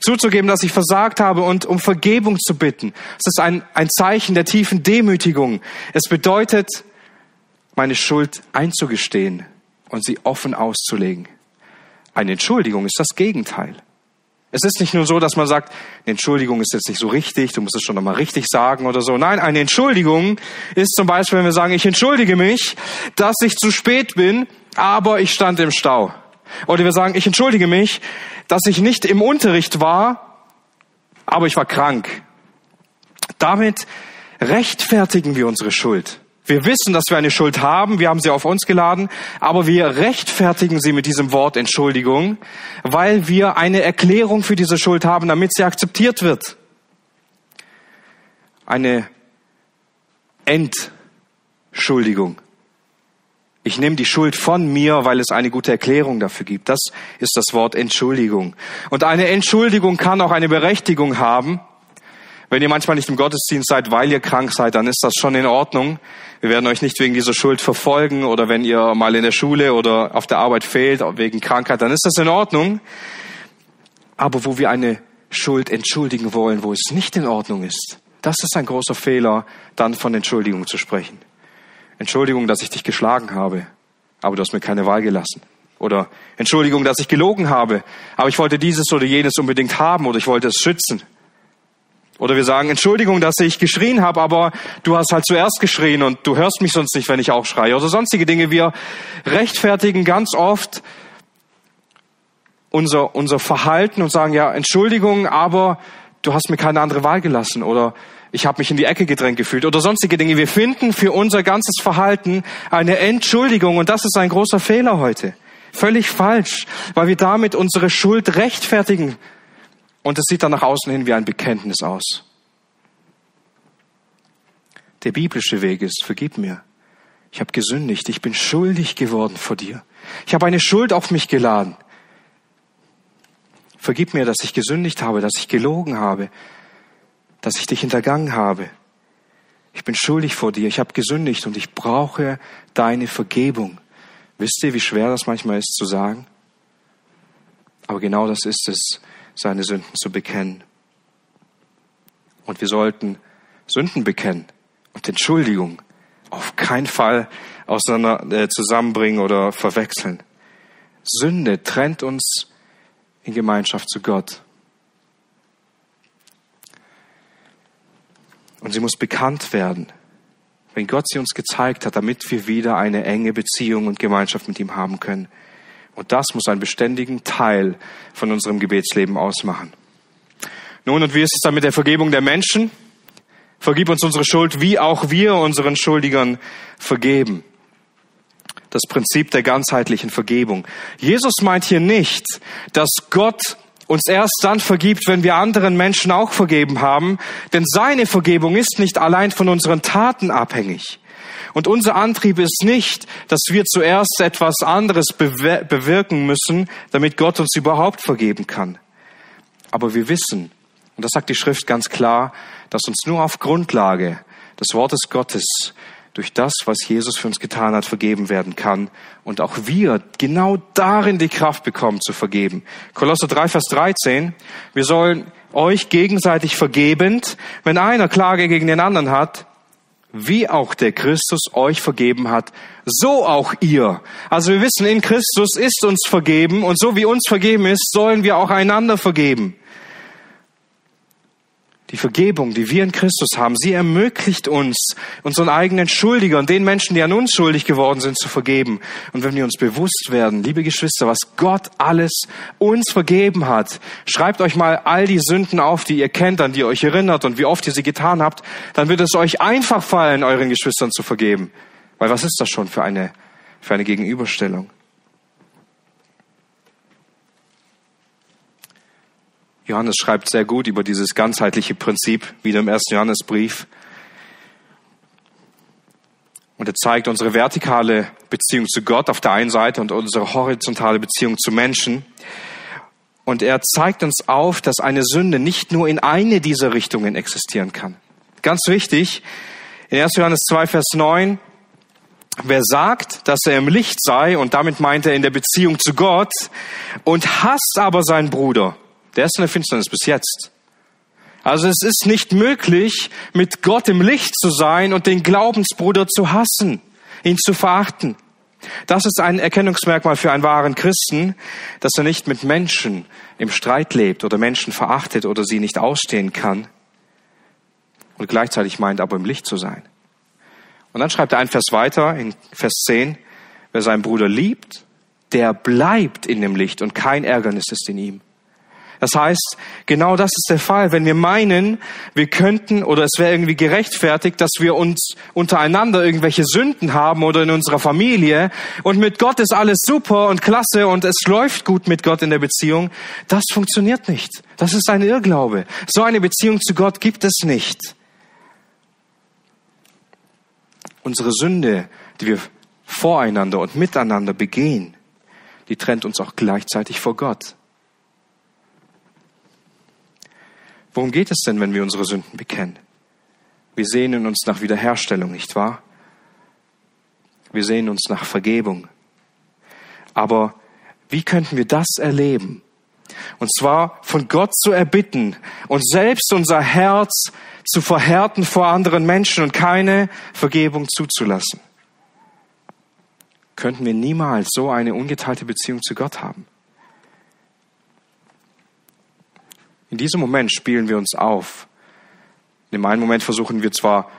Zuzugeben, dass ich versagt habe und um Vergebung zu bitten. Es ist ein, ein Zeichen der tiefen Demütigung. Es bedeutet, meine Schuld einzugestehen und sie offen auszulegen. Eine Entschuldigung ist das Gegenteil. Es ist nicht nur so, dass man sagt, eine Entschuldigung ist jetzt nicht so richtig, du musst es schon nochmal richtig sagen oder so. Nein, eine Entschuldigung ist zum Beispiel, wenn wir sagen, ich entschuldige mich, dass ich zu spät bin, aber ich stand im Stau. Oder wir sagen, ich entschuldige mich, dass ich nicht im Unterricht war, aber ich war krank. Damit rechtfertigen wir unsere Schuld. Wir wissen, dass wir eine Schuld haben, wir haben sie auf uns geladen, aber wir rechtfertigen sie mit diesem Wort Entschuldigung, weil wir eine Erklärung für diese Schuld haben, damit sie akzeptiert wird. Eine Entschuldigung. Ich nehme die Schuld von mir, weil es eine gute Erklärung dafür gibt. Das ist das Wort Entschuldigung. Und eine Entschuldigung kann auch eine Berechtigung haben. Wenn ihr manchmal nicht im Gottesdienst seid, weil ihr krank seid, dann ist das schon in Ordnung. Wir werden euch nicht wegen dieser Schuld verfolgen oder wenn ihr mal in der Schule oder auf der Arbeit fehlt wegen Krankheit, dann ist das in Ordnung. Aber wo wir eine Schuld entschuldigen wollen, wo es nicht in Ordnung ist, das ist ein großer Fehler, dann von Entschuldigung zu sprechen. Entschuldigung, dass ich dich geschlagen habe, aber du hast mir keine Wahl gelassen. Oder Entschuldigung, dass ich gelogen habe, aber ich wollte dieses oder jenes unbedingt haben oder ich wollte es schützen. Oder wir sagen, Entschuldigung, dass ich geschrien habe, aber du hast halt zuerst geschrien und du hörst mich sonst nicht, wenn ich auch schreie. Oder sonstige Dinge. Wir rechtfertigen ganz oft unser, unser Verhalten und sagen, ja, Entschuldigung, aber du hast mir keine andere Wahl gelassen. Oder ich habe mich in die Ecke gedrängt gefühlt. Oder sonstige Dinge. Wir finden für unser ganzes Verhalten eine Entschuldigung und das ist ein großer Fehler heute. Völlig falsch, weil wir damit unsere Schuld rechtfertigen und es sieht dann nach außen hin wie ein Bekenntnis aus. Der biblische Weg ist, vergib mir. Ich habe gesündigt, ich bin schuldig geworden vor dir. Ich habe eine Schuld auf mich geladen. Vergib mir, dass ich gesündigt habe, dass ich gelogen habe, dass ich dich hintergangen habe. Ich bin schuldig vor dir, ich habe gesündigt und ich brauche deine Vergebung. Wisst ihr, wie schwer das manchmal ist zu sagen? Aber genau das ist es, seine Sünden zu bekennen. Und wir sollten Sünden bekennen und Entschuldigung auf keinen Fall auseinander, äh, zusammenbringen oder verwechseln. Sünde trennt uns in Gemeinschaft zu Gott. Und sie muss bekannt werden, wenn Gott sie uns gezeigt hat, damit wir wieder eine enge Beziehung und Gemeinschaft mit ihm haben können. Und das muss einen beständigen Teil von unserem Gebetsleben ausmachen. Nun, und wie ist es dann mit der Vergebung der Menschen? Vergib uns unsere Schuld, wie auch wir unseren Schuldigern vergeben. Das Prinzip der ganzheitlichen Vergebung. Jesus meint hier nicht, dass Gott uns erst dann vergibt, wenn wir anderen Menschen auch vergeben haben, denn seine Vergebung ist nicht allein von unseren Taten abhängig. Und unser Antrieb ist nicht, dass wir zuerst etwas anderes bewirken müssen, damit Gott uns überhaupt vergeben kann. Aber wir wissen, und das sagt die Schrift ganz klar, dass uns nur auf Grundlage des Wortes Gottes durch das, was Jesus für uns getan hat, vergeben werden kann und auch wir genau darin die Kraft bekommen zu vergeben. Kolosser 3, Vers 13, wir sollen euch gegenseitig vergebend, wenn einer Klage gegen den anderen hat, wie auch der Christus euch vergeben hat, so auch ihr. Also wir wissen, in Christus ist uns vergeben und so wie uns vergeben ist, sollen wir auch einander vergeben. Die Vergebung, die wir in Christus haben, sie ermöglicht uns, unseren eigenen Schuldigern, den Menschen, die an uns schuldig geworden sind, zu vergeben. Und wenn wir uns bewusst werden, liebe Geschwister, was Gott alles uns vergeben hat, schreibt euch mal all die Sünden auf, die ihr kennt, an die ihr euch erinnert und wie oft ihr sie getan habt, dann wird es euch einfach fallen, euren Geschwistern zu vergeben. Weil was ist das schon für eine, für eine Gegenüberstellung? Johannes schreibt sehr gut über dieses ganzheitliche Prinzip, wieder im ersten Johannesbrief. Und er zeigt unsere vertikale Beziehung zu Gott auf der einen Seite und unsere horizontale Beziehung zu Menschen. Und er zeigt uns auf, dass eine Sünde nicht nur in eine dieser Richtungen existieren kann. Ganz wichtig, in 1. Johannes 2, Vers 9, wer sagt, dass er im Licht sei, und damit meint er in der Beziehung zu Gott, und hasst aber seinen Bruder, der ist in der Finsternis bis jetzt. Also es ist nicht möglich, mit Gott im Licht zu sein und den Glaubensbruder zu hassen, ihn zu verachten. Das ist ein Erkennungsmerkmal für einen wahren Christen, dass er nicht mit Menschen im Streit lebt oder Menschen verachtet oder sie nicht ausstehen kann und gleichzeitig meint aber im Licht zu sein. Und dann schreibt er ein Vers weiter in Vers 10, wer seinen Bruder liebt, der bleibt in dem Licht und kein Ärgernis ist in ihm. Das heißt, genau das ist der Fall. Wenn wir meinen, wir könnten oder es wäre irgendwie gerechtfertigt, dass wir uns untereinander irgendwelche Sünden haben oder in unserer Familie und mit Gott ist alles super und klasse und es läuft gut mit Gott in der Beziehung, das funktioniert nicht. Das ist ein Irrglaube. So eine Beziehung zu Gott gibt es nicht. Unsere Sünde, die wir voreinander und miteinander begehen, die trennt uns auch gleichzeitig vor Gott. Worum geht es denn, wenn wir unsere Sünden bekennen? Wir sehnen uns nach Wiederherstellung, nicht wahr? Wir sehnen uns nach Vergebung. Aber wie könnten wir das erleben? Und zwar von Gott zu erbitten und selbst unser Herz zu verhärten vor anderen Menschen und keine Vergebung zuzulassen. Könnten wir niemals so eine ungeteilte Beziehung zu Gott haben? In diesem Moment spielen wir uns auf. In dem einen Moment versuchen wir zwar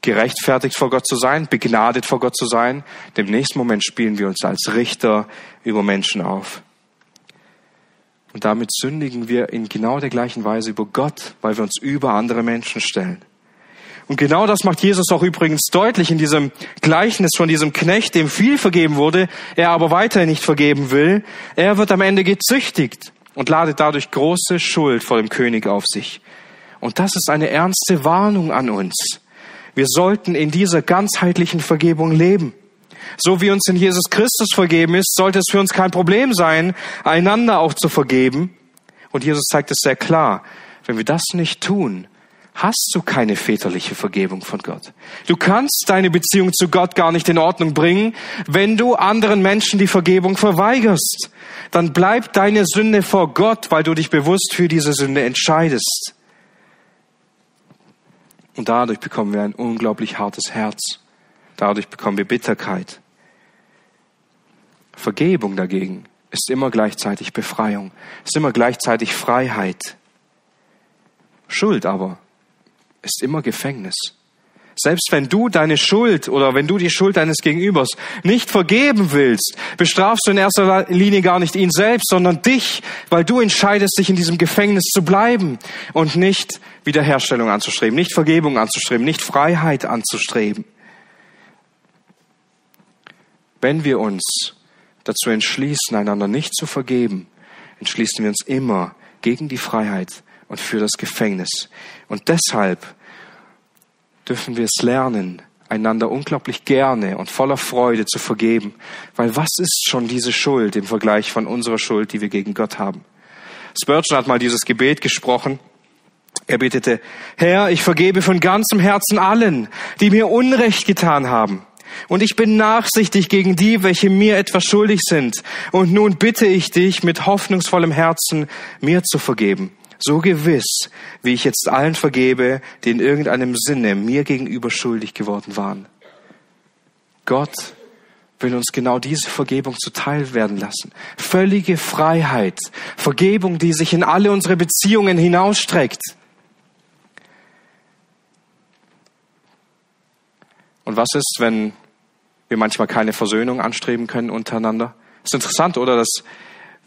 gerechtfertigt vor Gott zu sein, begnadet vor Gott zu sein, im nächsten Moment spielen wir uns als Richter über Menschen auf. Und damit sündigen wir in genau der gleichen Weise über Gott, weil wir uns über andere Menschen stellen. Und genau das macht Jesus auch übrigens deutlich in diesem Gleichnis von diesem Knecht, dem viel vergeben wurde, er aber weiterhin nicht vergeben will. Er wird am Ende gezüchtigt und ladet dadurch große Schuld vor dem König auf sich. Und das ist eine ernste Warnung an uns. Wir sollten in dieser ganzheitlichen Vergebung leben. So wie uns in Jesus Christus vergeben ist, sollte es für uns kein Problem sein, einander auch zu vergeben. Und Jesus zeigt es sehr klar. Wenn wir das nicht tun, hast du keine väterliche Vergebung von Gott. Du kannst deine Beziehung zu Gott gar nicht in Ordnung bringen, wenn du anderen Menschen die Vergebung verweigerst. Dann bleibt deine Sünde vor Gott, weil du dich bewusst für diese Sünde entscheidest. Und dadurch bekommen wir ein unglaublich hartes Herz. Dadurch bekommen wir Bitterkeit. Vergebung dagegen ist immer gleichzeitig Befreiung, ist immer gleichzeitig Freiheit. Schuld aber ist immer Gefängnis. Selbst wenn du deine Schuld oder wenn du die Schuld deines Gegenübers nicht vergeben willst, bestrafst du in erster Linie gar nicht ihn selbst, sondern dich, weil du entscheidest, dich in diesem Gefängnis zu bleiben und nicht Wiederherstellung anzustreben, nicht Vergebung anzustreben, nicht Freiheit anzustreben. Wenn wir uns dazu entschließen, einander nicht zu vergeben, entschließen wir uns immer gegen die Freiheit und für das Gefängnis. Und deshalb dürfen wir es lernen, einander unglaublich gerne und voller Freude zu vergeben. Weil was ist schon diese Schuld im Vergleich von unserer Schuld, die wir gegen Gott haben? Spurgeon hat mal dieses Gebet gesprochen. Er betete, Herr, ich vergebe von ganzem Herzen allen, die mir Unrecht getan haben. Und ich bin nachsichtig gegen die, welche mir etwas schuldig sind. Und nun bitte ich dich mit hoffnungsvollem Herzen, mir zu vergeben so gewiss, wie ich jetzt allen vergebe, die in irgendeinem Sinne mir gegenüber schuldig geworden waren. Gott will uns genau diese Vergebung zuteil werden lassen. Völlige Freiheit. Vergebung, die sich in alle unsere Beziehungen hinausstreckt. Und was ist, wenn wir manchmal keine Versöhnung anstreben können untereinander? ist interessant, oder, dass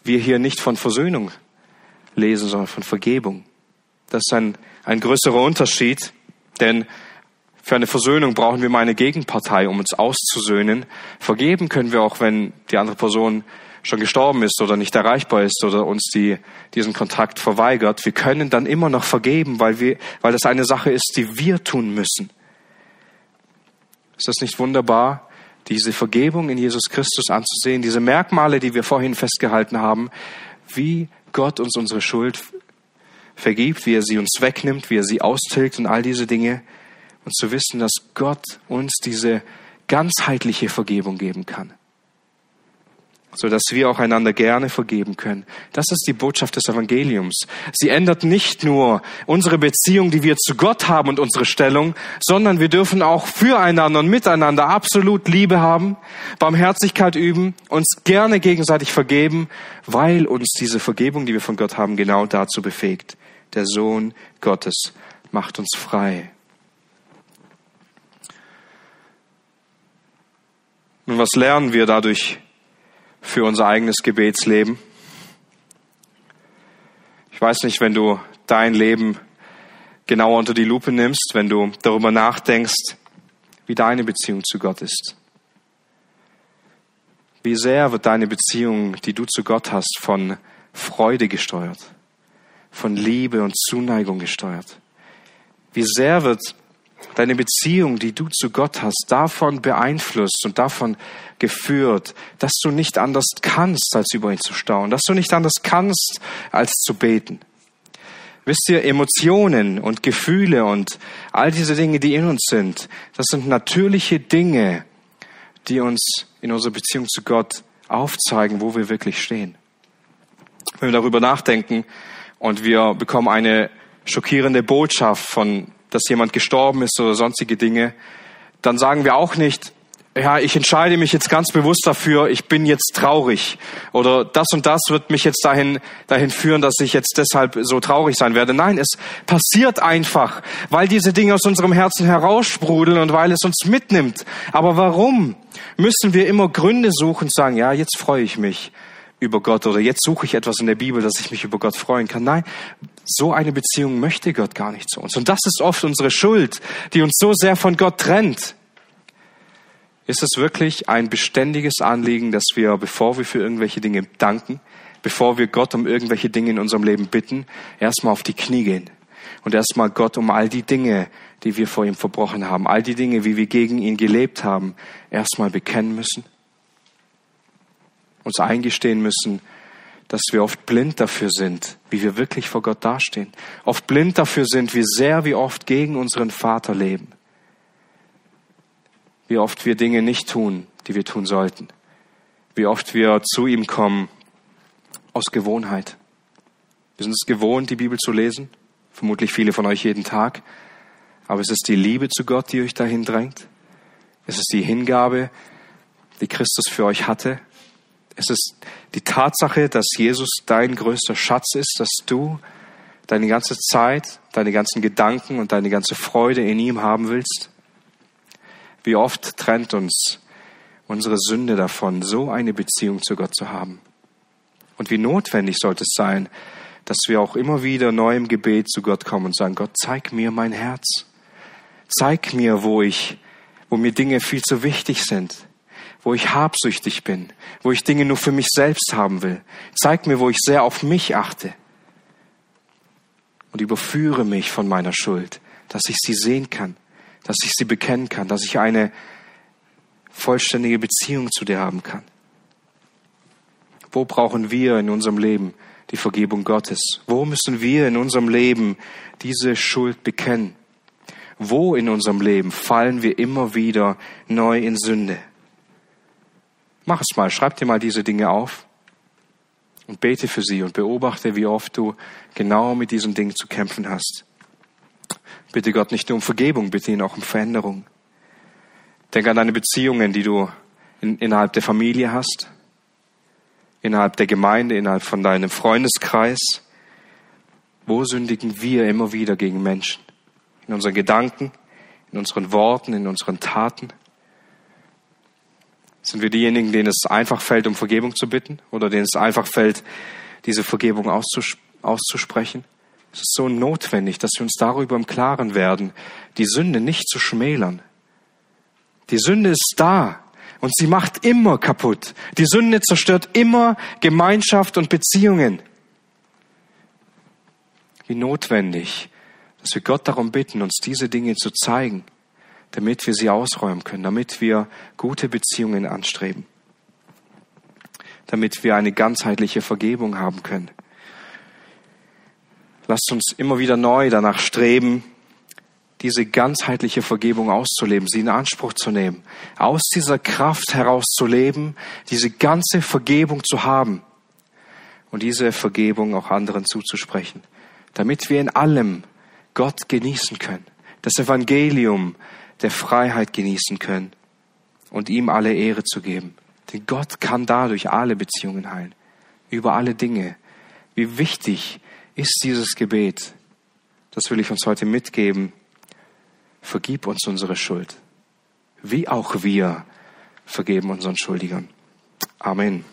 wir hier nicht von Versöhnung lesen, sondern von Vergebung. Das ist ein, ein größerer Unterschied, denn für eine Versöhnung brauchen wir mal eine Gegenpartei, um uns auszusöhnen. Vergeben können wir auch, wenn die andere Person schon gestorben ist oder nicht erreichbar ist oder uns die, diesen Kontakt verweigert. Wir können dann immer noch vergeben, weil, wir, weil das eine Sache ist, die wir tun müssen. Ist das nicht wunderbar, diese Vergebung in Jesus Christus anzusehen, diese Merkmale, die wir vorhin festgehalten haben, wie Gott uns unsere Schuld vergibt, wie er sie uns wegnimmt, wie er sie austilgt und all diese Dinge. Und zu wissen, dass Gott uns diese ganzheitliche Vergebung geben kann so dass wir auch einander gerne vergeben können. Das ist die Botschaft des Evangeliums. Sie ändert nicht nur unsere Beziehung, die wir zu Gott haben und unsere Stellung, sondern wir dürfen auch füreinander und miteinander absolut Liebe haben, Barmherzigkeit üben, uns gerne gegenseitig vergeben, weil uns diese Vergebung, die wir von Gott haben, genau dazu befähigt. Der Sohn Gottes macht uns frei. Nun, was lernen wir dadurch für unser eigenes Gebetsleben. Ich weiß nicht, wenn du dein Leben genauer unter die Lupe nimmst, wenn du darüber nachdenkst, wie deine Beziehung zu Gott ist. Wie sehr wird deine Beziehung, die du zu Gott hast, von Freude gesteuert, von Liebe und Zuneigung gesteuert? Wie sehr wird deine Beziehung, die du zu Gott hast, davon beeinflusst und davon geführt, dass du nicht anders kannst, als über ihn zu staunen, dass du nicht anders kannst, als zu beten. Wisst ihr, Emotionen und Gefühle und all diese Dinge, die in uns sind, das sind natürliche Dinge, die uns in unserer Beziehung zu Gott aufzeigen, wo wir wirklich stehen. Wenn wir darüber nachdenken und wir bekommen eine schockierende Botschaft von dass jemand gestorben ist oder sonstige Dinge, dann sagen wir auch nicht, ja, ich entscheide mich jetzt ganz bewusst dafür, ich bin jetzt traurig oder das und das wird mich jetzt dahin, dahin führen, dass ich jetzt deshalb so traurig sein werde. Nein, es passiert einfach, weil diese Dinge aus unserem Herzen heraussprudeln und weil es uns mitnimmt. Aber warum müssen wir immer Gründe suchen und sagen, ja, jetzt freue ich mich über Gott oder jetzt suche ich etwas in der Bibel, dass ich mich über Gott freuen kann. Nein, so eine Beziehung möchte Gott gar nicht zu uns. Und das ist oft unsere Schuld, die uns so sehr von Gott trennt. Ist es wirklich ein beständiges Anliegen, dass wir, bevor wir für irgendwelche Dinge danken, bevor wir Gott um irgendwelche Dinge in unserem Leben bitten, erstmal auf die Knie gehen und erstmal Gott um all die Dinge, die wir vor ihm verbrochen haben, all die Dinge, wie wir gegen ihn gelebt haben, erstmal bekennen müssen? Uns eingestehen müssen, dass wir oft blind dafür sind, wie wir wirklich vor Gott dastehen. Oft blind dafür sind, wie sehr wir oft gegen unseren Vater leben. Wie oft wir Dinge nicht tun, die wir tun sollten. Wie oft wir zu ihm kommen aus Gewohnheit. Wir sind es gewohnt, die Bibel zu lesen. Vermutlich viele von euch jeden Tag. Aber es ist die Liebe zu Gott, die euch dahin drängt. Es ist die Hingabe, die Christus für euch hatte. Es ist die Tatsache, dass Jesus dein größter Schatz ist, dass du deine ganze Zeit, deine ganzen Gedanken und deine ganze Freude in ihm haben willst. Wie oft trennt uns unsere Sünde davon, so eine Beziehung zu Gott zu haben. Und wie notwendig sollte es sein, dass wir auch immer wieder neu im Gebet zu Gott kommen und sagen, Gott, zeig mir mein Herz. Zeig mir, wo ich, wo mir Dinge viel zu wichtig sind wo ich habsüchtig bin, wo ich Dinge nur für mich selbst haben will. Zeig mir, wo ich sehr auf mich achte. Und überführe mich von meiner Schuld, dass ich sie sehen kann, dass ich sie bekennen kann, dass ich eine vollständige Beziehung zu dir haben kann. Wo brauchen wir in unserem Leben die Vergebung Gottes? Wo müssen wir in unserem Leben diese Schuld bekennen? Wo in unserem Leben fallen wir immer wieder neu in Sünde? Mach es mal, schreib dir mal diese Dinge auf und bete für sie und beobachte, wie oft du genau mit diesen Dingen zu kämpfen hast. Bitte Gott nicht nur um Vergebung, bitte ihn auch um Veränderung. Denk an deine Beziehungen, die du in, innerhalb der Familie hast, innerhalb der Gemeinde, innerhalb von deinem Freundeskreis. Wo sündigen wir immer wieder gegen Menschen? In unseren Gedanken, in unseren Worten, in unseren Taten? Sind wir diejenigen, denen es einfach fällt, um Vergebung zu bitten oder denen es einfach fällt, diese Vergebung auszus auszusprechen? Es ist so notwendig, dass wir uns darüber im Klaren werden, die Sünde nicht zu schmälern. Die Sünde ist da und sie macht immer kaputt. Die Sünde zerstört immer Gemeinschaft und Beziehungen. Wie notwendig, dass wir Gott darum bitten, uns diese Dinge zu zeigen damit wir sie ausräumen können, damit wir gute Beziehungen anstreben, damit wir eine ganzheitliche Vergebung haben können. Lasst uns immer wieder neu danach streben, diese ganzheitliche Vergebung auszuleben, sie in Anspruch zu nehmen, aus dieser Kraft heraus zu leben, diese ganze Vergebung zu haben und diese Vergebung auch anderen zuzusprechen, damit wir in allem Gott genießen können, das Evangelium der Freiheit genießen können und ihm alle Ehre zu geben. Denn Gott kann dadurch alle Beziehungen heilen, über alle Dinge. Wie wichtig ist dieses Gebet? Das will ich uns heute mitgeben. Vergib uns unsere Schuld, wie auch wir vergeben unseren Schuldigern. Amen.